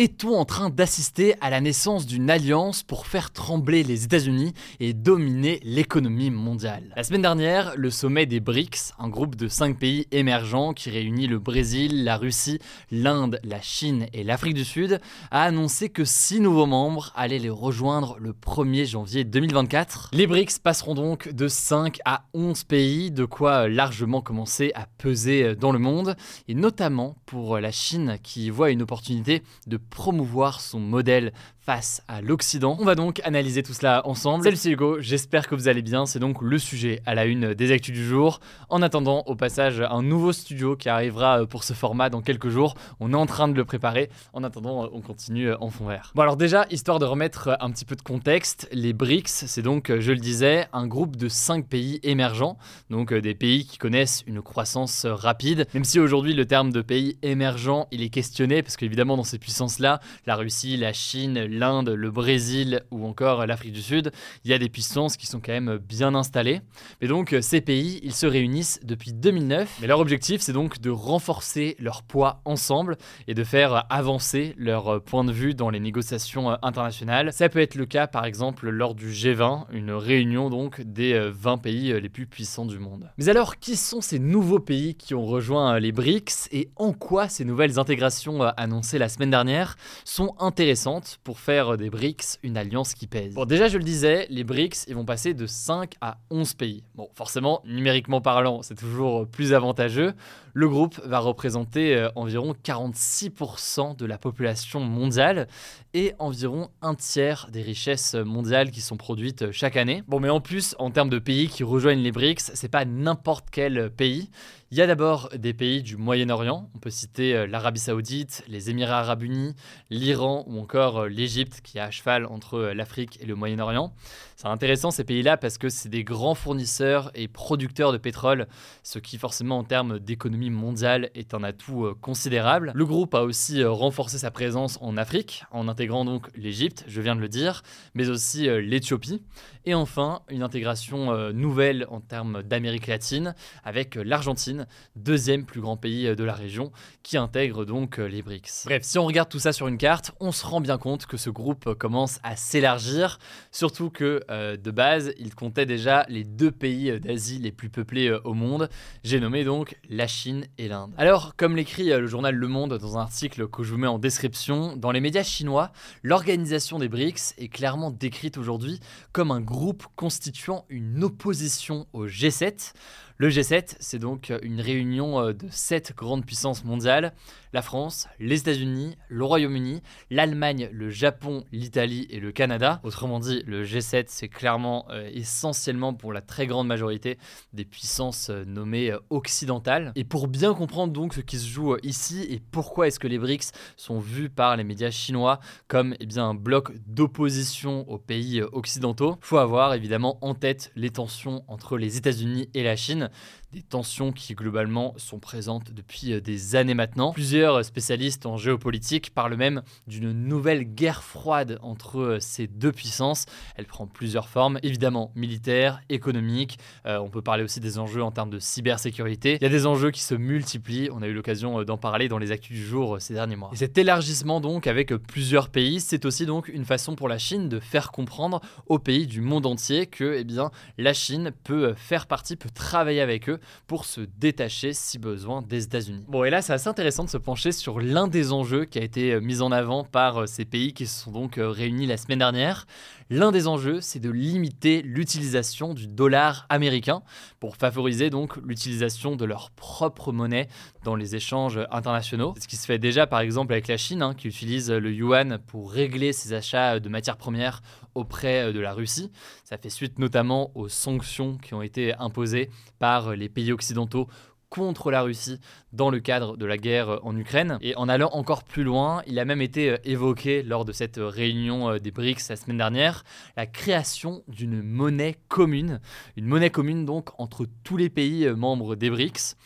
Est-on en train d'assister à la naissance d'une alliance pour faire trembler les États-Unis et dominer l'économie mondiale? La semaine dernière, le sommet des BRICS, un groupe de 5 pays émergents qui réunit le Brésil, la Russie, l'Inde, la Chine et l'Afrique du Sud, a annoncé que 6 nouveaux membres allaient les rejoindre le 1er janvier 2024. Les BRICS passeront donc de 5 à 11 pays, de quoi largement commencer à peser dans le monde, et notamment pour la Chine qui voit une opportunité de promouvoir son modèle face à l'Occident. On va donc analyser tout cela ensemble. Salut c'est Hugo, j'espère que vous allez bien, c'est donc le sujet à la une des actus du jour. En attendant, au passage, un nouveau studio qui arrivera pour ce format dans quelques jours, on est en train de le préparer. En attendant, on continue en fond vert. Bon alors déjà, histoire de remettre un petit peu de contexte, les BRICS, c'est donc, je le disais, un groupe de 5 pays émergents, donc des pays qui connaissent une croissance rapide, même si aujourd'hui le terme de pays émergent, il est questionné, parce qu'évidemment dans ces puissances-là, la Russie, la Chine, l'Inde, le Brésil ou encore l'Afrique du Sud, il y a des puissances qui sont quand même bien installées. Mais donc ces pays, ils se réunissent depuis 2009. Mais leur objectif, c'est donc de renforcer leur poids ensemble et de faire avancer leur point de vue dans les négociations internationales. Ça peut être le cas par exemple lors du G20, une réunion donc des 20 pays les plus puissants du monde. Mais alors, qui sont ces nouveaux pays qui ont rejoint les BRICS et en quoi ces nouvelles intégrations annoncées la semaine dernière sont intéressantes pour faire des BRICS une alliance qui pèse. Bon, déjà, je le disais, les BRICS, ils vont passer de 5 à 11 pays. Bon, forcément, numériquement parlant, c'est toujours plus avantageux. Le groupe va représenter euh, environ 46% de la population mondiale et environ un tiers des richesses mondiales qui sont produites chaque année. Bon, mais en plus, en termes de pays qui rejoignent les BRICS, c'est pas n'importe quel pays. Il y a d'abord des pays du Moyen-Orient, on peut citer euh, l'Arabie Saoudite, les Émirats Arabes Unis, l'Iran ou encore euh, l'Égypte qui est à cheval entre euh, l'Afrique et le Moyen-Orient. C'est intéressant ces pays-là parce que c'est des grands fournisseurs et producteurs de pétrole, ce qui forcément en termes d'économie mondiale est un atout considérable. Le groupe a aussi renforcé sa présence en Afrique en intégrant donc l'Égypte, je viens de le dire, mais aussi l'Éthiopie. Et enfin, une intégration nouvelle en termes d'Amérique latine avec l'Argentine deuxième plus grand pays euh, de la région, qui intègre donc euh, les BRICS. Bref, si on regarde tout ça sur une carte, on se rend bien compte que ce groupe commence à s'élargir, surtout que euh, de base, il comptait déjà les deux pays d'Asie les plus peuplés au monde. J'ai nommé donc la Chine et l'Inde. Alors, comme l'écrit le journal Le Monde dans un article que je vous mets en description, dans les médias chinois, l'organisation des BRICS est clairement décrite aujourd'hui comme un groupe constituant une opposition au G7. Le G7, c'est donc une réunion euh, de sept grandes puissances mondiales la France, les États-Unis, le Royaume-Uni, l'Allemagne, le Japon, l'Italie et le Canada. Autrement dit, le G7, c'est clairement euh, essentiellement pour la très grande majorité des puissances euh, nommées euh, occidentales. Et pour bien comprendre donc ce qui se joue ici et pourquoi est-ce que les BRICS sont vus par les médias chinois comme eh un bloc d'opposition aux pays occidentaux, faut avoir évidemment en tête les tensions entre les États-Unis et la Chine des tensions qui globalement sont présentes depuis euh, des années maintenant. Plusieurs spécialistes en géopolitique parlent même d'une nouvelle guerre froide entre euh, ces deux puissances. Elle prend plusieurs formes, évidemment militaires, économiques. Euh, on peut parler aussi des enjeux en termes de cybersécurité. Il y a des enjeux qui se multiplient. On a eu l'occasion d'en parler dans les actus du jour ces derniers mois. Et cet élargissement donc avec plusieurs pays, c'est aussi donc une façon pour la Chine de faire comprendre aux pays du monde entier que eh bien, la Chine peut faire partie, peut travailler avec eux pour se détacher si besoin des États-Unis. Bon, et là, c'est assez intéressant de se pencher sur l'un des enjeux qui a été euh, mis en avant par euh, ces pays qui se sont donc euh, réunis la semaine dernière. L'un des enjeux, c'est de limiter l'utilisation du dollar américain pour favoriser donc l'utilisation de leur propre monnaie dans les échanges internationaux. Ce qui se fait déjà par exemple avec la Chine, hein, qui utilise le yuan pour régler ses achats de matières premières auprès de la Russie. Ça fait suite notamment aux sanctions qui ont été imposées par les pays occidentaux contre la Russie dans le cadre de la guerre en Ukraine. Et en allant encore plus loin, il a même été évoqué lors de cette réunion des BRICS la semaine dernière, la création d'une monnaie commune. Une monnaie commune donc entre tous les pays membres des BRICS.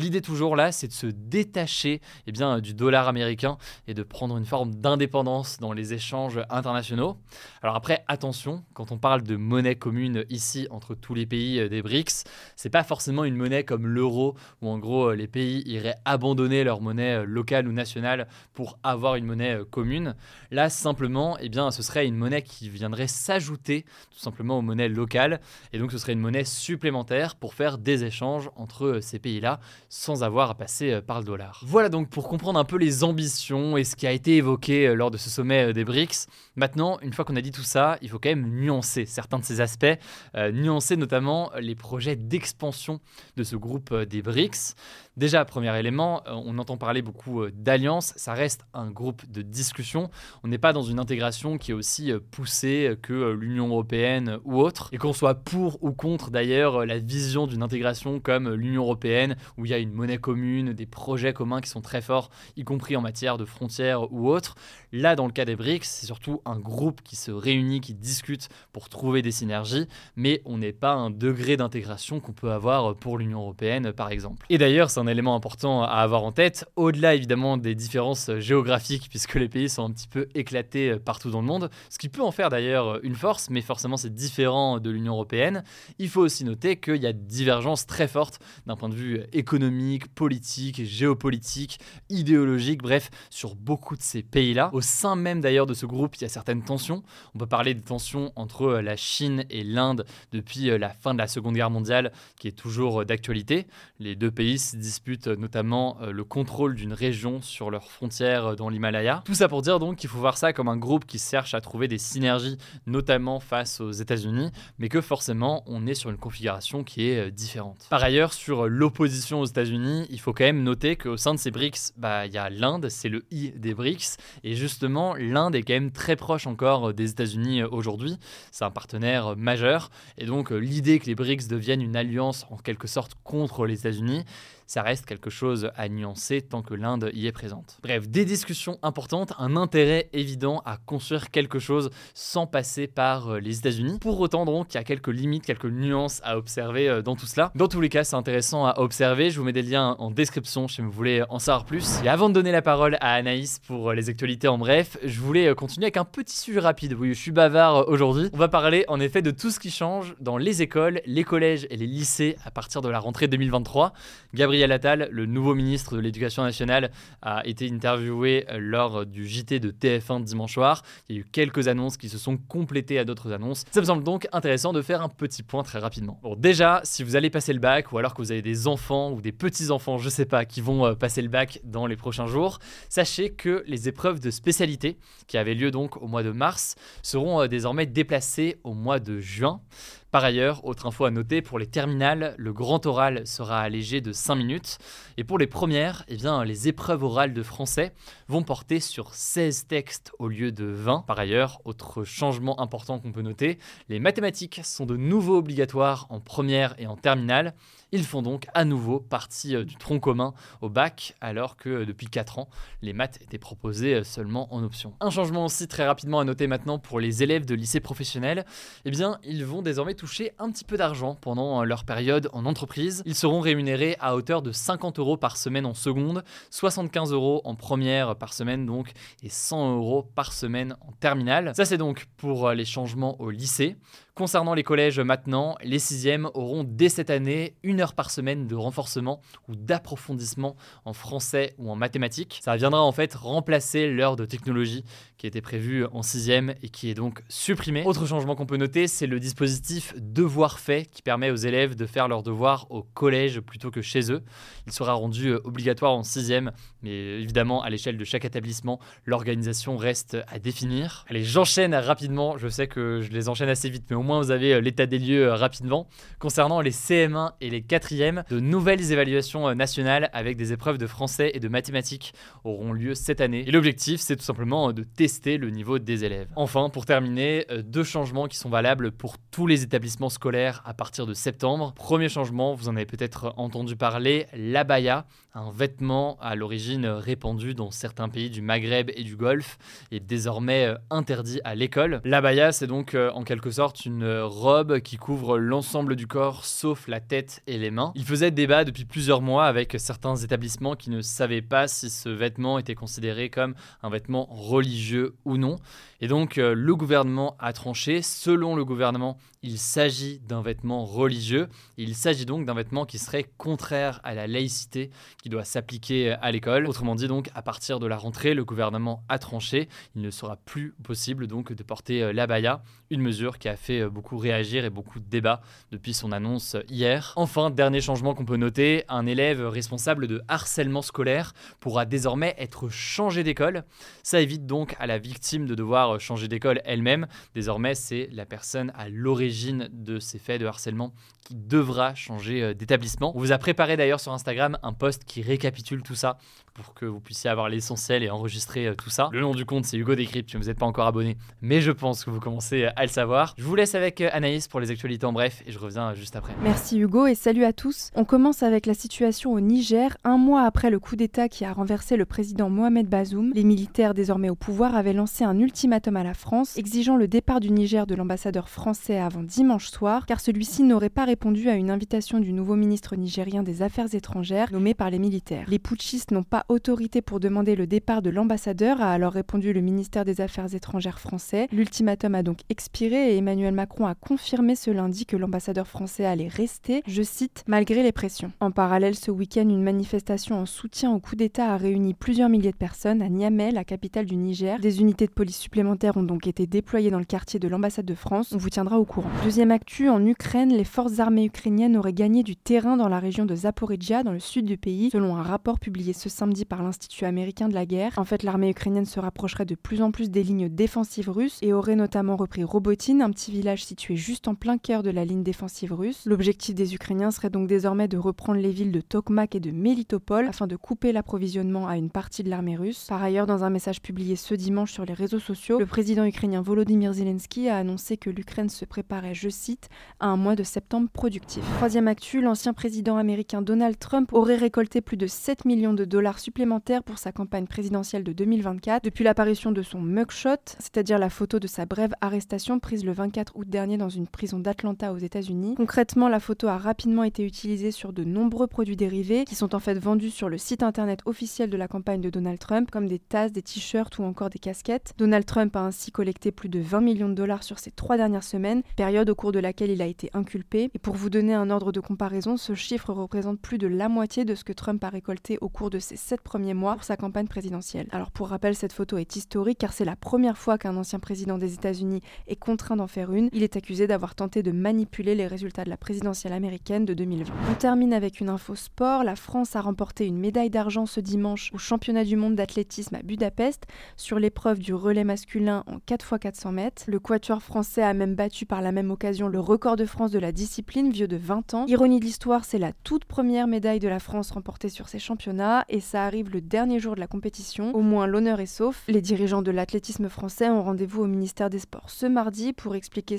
L'idée toujours là, c'est de se détacher eh du dollar américain et de prendre une forme d'indépendance dans les échanges internationaux. Alors après, attention, quand on parle de monnaie commune ici entre tous les pays euh, des BRICS, c'est pas forcément une monnaie comme l'euro où en gros euh, les pays iraient abandonner leur monnaie euh, locale ou nationale pour avoir une monnaie commune. Là, simplement, eh bien, ce serait une monnaie qui viendrait s'ajouter tout simplement aux monnaies locales et donc ce serait une monnaie supplémentaire pour faire des échanges entre ces pays-là sans avoir à passer euh, par le dollar. Voilà donc pour comprendre un peu les ambitions et ce qui a été évoqué euh, lors de ce sommet euh, des BRICS. Maintenant, une fois qu'on a dit tout ça, il faut quand même nuancer certains de ces aspects, nuancer notamment les projets d'expansion de ce groupe des BRICS. Déjà, premier élément, on entend parler beaucoup d'alliance, ça reste un groupe de discussion. On n'est pas dans une intégration qui est aussi poussée que l'Union européenne ou autre. Et qu'on soit pour ou contre d'ailleurs la vision d'une intégration comme l'Union européenne, où il y a une monnaie commune, des projets communs qui sont très forts, y compris en matière de frontières ou autres. Là, dans le cas des BRICS, c'est surtout un groupe qui se réunit, qui discute pour trouver des synergies, mais on n'est pas un degré d'intégration qu'on peut avoir pour l'Union européenne, par exemple. Et d'ailleurs, un élément important à avoir en tête, au-delà évidemment des différences géographiques, puisque les pays sont un petit peu éclatés partout dans le monde, ce qui peut en faire d'ailleurs une force, mais forcément c'est différent de l'Union européenne. Il faut aussi noter qu'il y a des divergences très fortes d'un point de vue économique politique, géopolitique, idéologique, bref, sur beaucoup de ces pays-là. Au sein même d'ailleurs de ce groupe, il y a certaines tensions. On peut parler des tensions entre euh, la Chine et l'Inde depuis euh, la fin de la Seconde Guerre mondiale, qui est toujours euh, d'actualité. Les deux pays se disputent notamment le contrôle d'une région sur leurs frontières dans l'Himalaya. Tout ça pour dire donc qu'il faut voir ça comme un groupe qui cherche à trouver des synergies, notamment face aux États-Unis, mais que forcément on est sur une configuration qui est différente. Par ailleurs, sur l'opposition aux États-Unis, il faut quand même noter qu'au sein de ces BRICS, bah, il y a l'Inde, c'est le I des BRICS. Et justement, l'Inde est quand même très proche encore des États-Unis aujourd'hui. C'est un partenaire majeur. Et donc, l'idée que les BRICS deviennent une alliance en quelque sorte contre les États-Unis, ça reste quelque chose à nuancer tant que l'Inde y est présente. Bref, des discussions importantes, un intérêt évident à construire quelque chose sans passer par euh, les États-Unis. Pour autant, donc, il y a quelques limites, quelques nuances à observer euh, dans tout cela. Dans tous les cas, c'est intéressant à observer. Je vous mets des liens en description si vous voulez en savoir plus. Et avant de donner la parole à Anaïs pour euh, les actualités en bref, je voulais continuer avec un petit sujet rapide. Oui, je suis bavard aujourd'hui. On va parler en effet de tout ce qui change dans les écoles, les collèges et les lycées à partir de la rentrée 2023. Gabriel Gabriel le nouveau ministre de l'Éducation nationale, a été interviewé lors du JT de TF1 dimanche soir. Il y a eu quelques annonces qui se sont complétées à d'autres annonces. Ça me semble donc intéressant de faire un petit point très rapidement. Bon, déjà, si vous allez passer le bac ou alors que vous avez des enfants ou des petits-enfants, je sais pas, qui vont euh, passer le bac dans les prochains jours, sachez que les épreuves de spécialité qui avaient lieu donc au mois de mars seront euh, désormais déplacées au mois de juin. Par ailleurs, autre info à noter, pour les terminales, le grand oral sera allégé de 5 minutes. Et pour les premières, eh bien, les épreuves orales de français vont porter sur 16 textes au lieu de 20. Par ailleurs, autre changement important qu'on peut noter, les mathématiques sont de nouveau obligatoires en première et en terminale. Ils font donc à nouveau partie euh, du tronc commun au bac, alors que euh, depuis 4 ans, les maths étaient proposées euh, seulement en option. Un changement aussi très rapidement à noter maintenant pour les élèves de lycée professionnel, eh bien, ils vont désormais toucher un petit peu d'argent pendant leur période en entreprise. Ils seront rémunérés à hauteur de 50 euros par semaine en seconde, 75 euros en première par semaine donc, et 100 euros par semaine en terminale. Ça c'est donc pour les changements au lycée. Concernant les collèges maintenant, les sixièmes auront dès cette année une heure par semaine de renforcement ou d'approfondissement en français ou en mathématiques. Ça viendra en fait remplacer l'heure de technologie qui était prévue en sixième et qui est donc supprimée. Autre changement qu'on peut noter, c'est le dispositif devoir fait qui permet aux élèves de faire leurs devoirs au collège plutôt que chez eux. Il sera rendu euh, obligatoire en sixième, mais évidemment à l'échelle de chaque établissement, l'organisation reste à définir. Allez, j'enchaîne rapidement. Je sais que je les enchaîne assez vite, mais au moins vous avez euh, l'état des lieux euh, rapidement. Concernant les CM1 et les quatrième. De nouvelles évaluations euh, nationales avec des épreuves de français et de mathématiques auront lieu cette année. Et l'objectif, c'est tout simplement de tester le niveau des élèves. Enfin, pour terminer, deux changements qui sont valables pour tous les établissements scolaires à partir de septembre. Premier changement, vous en avez peut-être entendu parler, l'abaya, un vêtement à l'origine répandu dans certains pays du Maghreb et du Golfe, est désormais interdit à l'école. L'abaya, c'est donc en quelque sorte une robe qui couvre l'ensemble du corps sauf la tête et les mains. Il faisait débat depuis plusieurs mois avec certains établissements qui ne savaient pas si ce vêtement était considéré comme un vêtement religieux ou non. Et donc euh, le gouvernement a tranché. Selon le gouvernement, il s'agit d'un vêtement religieux. Il s'agit donc d'un vêtement qui serait contraire à la laïcité qui doit s'appliquer à l'école. Autrement dit, donc, à partir de la rentrée, le gouvernement a tranché. Il ne sera plus possible donc de porter euh, l'abaya, une mesure qui a fait euh, beaucoup réagir et beaucoup de débats depuis son annonce hier. Enfin, dernier changement qu'on peut noter, un élève responsable de harcèlement scolaire pourra désormais être changé d'école. Ça évite donc à la victime de devoir changer d'école elle-même. Désormais, c'est la personne à l'origine de ces faits de harcèlement qui devra changer euh, d'établissement. On vous a préparé d'ailleurs sur Instagram un post qui récapitule tout ça pour que vous puissiez avoir l'essentiel et enregistrer euh, tout ça. Le nom du compte, c'est Hugo Décrypte, si vous n'êtes pas encore abonné, mais je pense que vous commencez à le savoir. Je vous laisse avec euh, Anaïs pour les actualités en bref et je reviens juste après. Merci Hugo et salut à tous. On commence avec la situation au Niger. Un mois après le coup d'État qui a renversé le président Mohamed Bazoum, les militaires désormais au pouvoir avaient lancé un ultimatum à la France exigeant le départ du Niger de l'ambassadeur français avant dimanche soir car celui-ci n'aurait pas répondu à une invitation du nouveau ministre nigérien des Affaires étrangères nommé par les militaires. Les putschistes n'ont pas autorité pour demander le départ de l'ambassadeur, a alors répondu le ministère des Affaires étrangères français. L'ultimatum a donc expiré et Emmanuel Macron a confirmé ce lundi que l'ambassadeur français allait rester, je cite, malgré les pressions. En parallèle, ce week-end, une manifestation en soutien au coup d'État a réuni plusieurs milliers de personnes à Niamey, la capitale du Niger. Des unités de police supplémentaires ont donc été déployées dans le quartier de l'ambassade de France. On vous tiendra au courant. Deuxième actu, en Ukraine, les forces armées ukrainiennes auraient gagné du terrain dans la région de Zaporizhia, dans le sud du pays, selon un rapport publié ce samedi par l'Institut américain de la guerre. En fait, l'armée ukrainienne se rapprocherait de plus en plus des lignes défensives russes et aurait notamment repris Robotine, un petit village situé juste en plein cœur de la ligne défensive russe. L'objectif des Ukrainiens serait donc désormais de reprendre les villes de Tokmak et de Melitopol afin de couper l'approvisionnement à une partie de l'armée russe. Par ailleurs, dans un message publié ce dimanche sur les réseaux sociaux, le président ukrainien Volodymyr Zelensky a annoncé que l'Ukraine se préparait, je cite, à un mois de septembre productif. Troisième actu, l'ancien président américain Donald Trump aurait récolté plus de 7 millions de dollars supplémentaires pour sa campagne présidentielle de 2024 depuis l'apparition de son mugshot, c'est-à-dire la photo de sa brève arrestation prise le 24 août dernier dans une prison d'Atlanta aux États-Unis. Concrètement, la photo a rapidement été utilisée sur de nombreux produits dérivés qui sont en fait vendus sur le site internet officiel de la campagne de Donald Trump, comme des tasses, des t-shirts ou encore des casquettes. Donald Trump a ainsi collecté plus de 20 millions de dollars sur ces trois dernières semaines, période au cours de laquelle il a été inculpé. Et pour vous donner un ordre de comparaison, ce chiffre représente plus de la moitié de ce que Trump a récolté au cours de ses sept premiers mois pour sa campagne présidentielle. Alors pour rappel, cette photo est historique car c'est la première fois qu'un ancien président des États-Unis est contraint d'en faire une. Il est accusé d'avoir tenté de manipuler les résultats de la présidentielle américaine de 2020. On termine avec une info sport. La France a remporté une médaille d'argent ce dimanche au championnat du monde d'athlétisme à Budapest sur l'épreuve du relais masculin en 4x400 mètres. Le quatuor français a même battu par la même occasion le record de France de la discipline, vieux de 20 ans. Ironie de l'histoire, c'est la toute première médaille de la France remportée sur ces championnats et ça arrive le dernier jour de la compétition. Au moins l'honneur est sauf. Les dirigeants de l'athlétisme français ont rendez-vous au ministère des Sports ce mardi pour expliquer